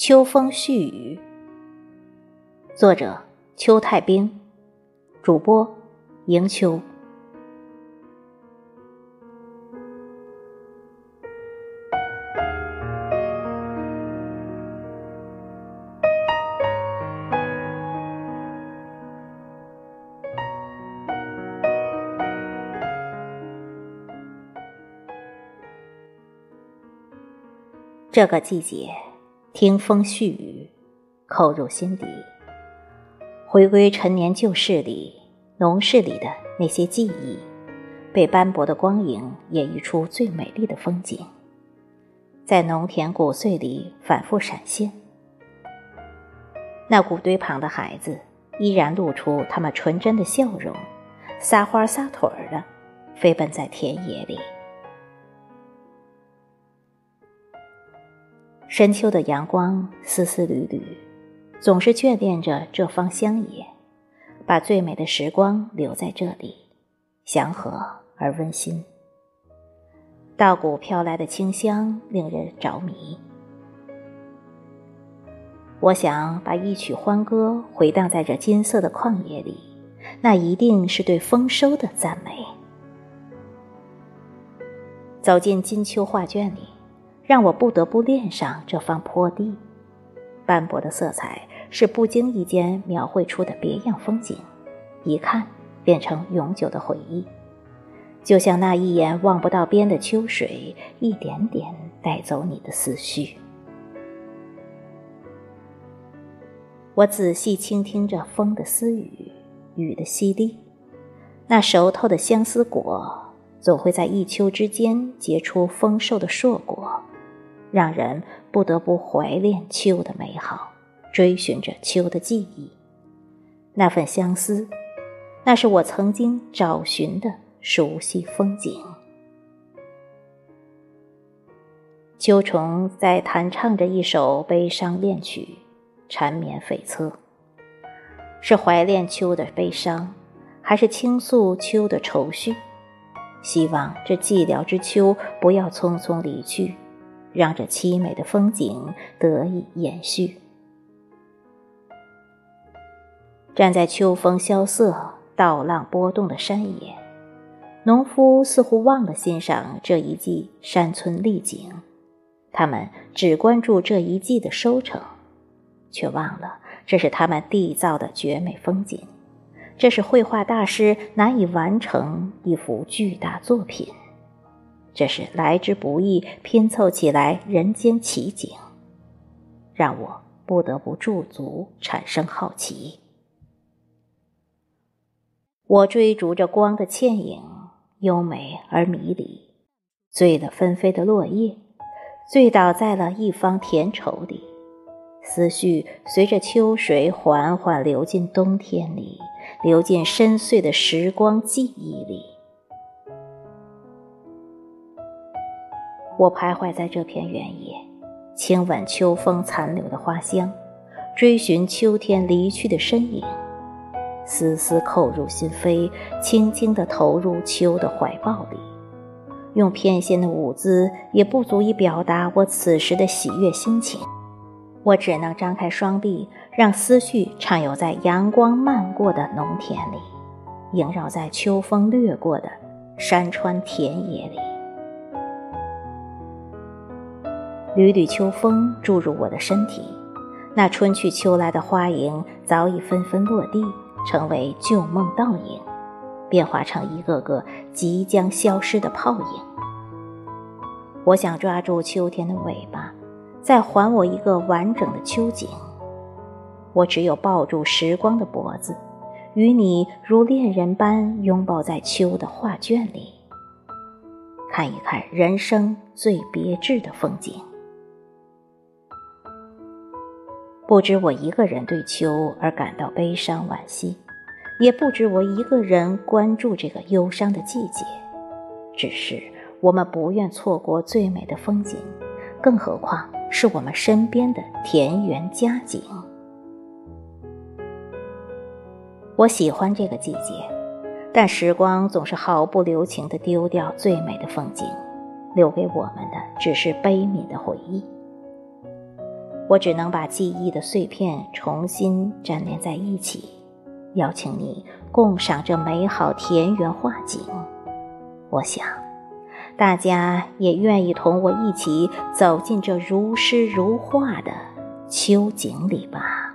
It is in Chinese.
秋风絮语，作者邱太冰，主播迎秋。这个季节，听风絮语，扣入心底。回归陈年旧事里，农事里的那些记忆，被斑驳的光影演绎出最美丽的风景，在农田谷穗里反复闪现。那谷堆旁的孩子，依然露出他们纯真的笑容，撒欢撒腿儿的飞奔在田野里。深秋的阳光丝丝缕缕，总是眷恋着这方乡野，把最美的时光留在这里，祥和而温馨。稻谷飘来的清香令人着迷。我想把一曲欢歌回荡在这金色的旷野里，那一定是对丰收的赞美。走进金秋画卷里。让我不得不恋上这方坡地，斑驳的色彩是不经意间描绘出的别样风景，一看变成永久的回忆，就像那一眼望不到边的秋水，一点点带走你的思绪。我仔细倾听着风的私语，雨的淅沥，那熟透的相思果，总会在一秋之间结出丰硕的硕果。让人不得不怀恋秋的美好，追寻着秋的记忆。那份相思，那是我曾经找寻的熟悉风景。秋虫在弹唱着一首悲伤恋曲，缠绵悱恻。是怀恋秋的悲伤，还是倾诉秋的愁绪？希望这寂寥之秋不要匆匆离去。让这凄美的风景得以延续。站在秋风萧瑟、稻浪波动的山野，农夫似乎忘了欣赏这一季山村丽景，他们只关注这一季的收成，却忘了这是他们缔造的绝美风景，这是绘画大师难以完成一幅巨大作品。这是来之不易拼凑起来人间奇景，让我不得不驻足产生好奇。我追逐着光的倩影，优美而迷离，醉了纷飞的落叶，醉倒在了一方田畴里，思绪随着秋水缓缓流进冬天里，流进深邃的时光记忆里。我徘徊在这片原野，轻吻秋风残留的花香，追寻秋天离去的身影，丝丝扣入心扉，轻轻地投入秋的怀抱里。用翩跹的舞姿也不足以表达我此时的喜悦心情，我只能张开双臂，让思绪畅游在阳光漫过的农田里，萦绕在秋风掠过的山川田野里。缕缕秋风注入我的身体，那春去秋来的花影早已纷纷落地，成为旧梦倒影，变化成一个个即将消失的泡影。我想抓住秋天的尾巴，再还我一个完整的秋景。我只有抱住时光的脖子，与你如恋人般拥抱在秋的画卷里，看一看人生最别致的风景。不止我一个人对秋而感到悲伤惋惜，也不止我一个人关注这个忧伤的季节。只是我们不愿错过最美的风景，更何况是我们身边的田园佳景。我喜欢这个季节，但时光总是毫不留情地丢掉最美的风景，留给我们的只是悲悯的回忆。我只能把记忆的碎片重新粘连在一起，邀请你共赏这美好田园画景。我想，大家也愿意同我一起走进这如诗如画的秋景里吧。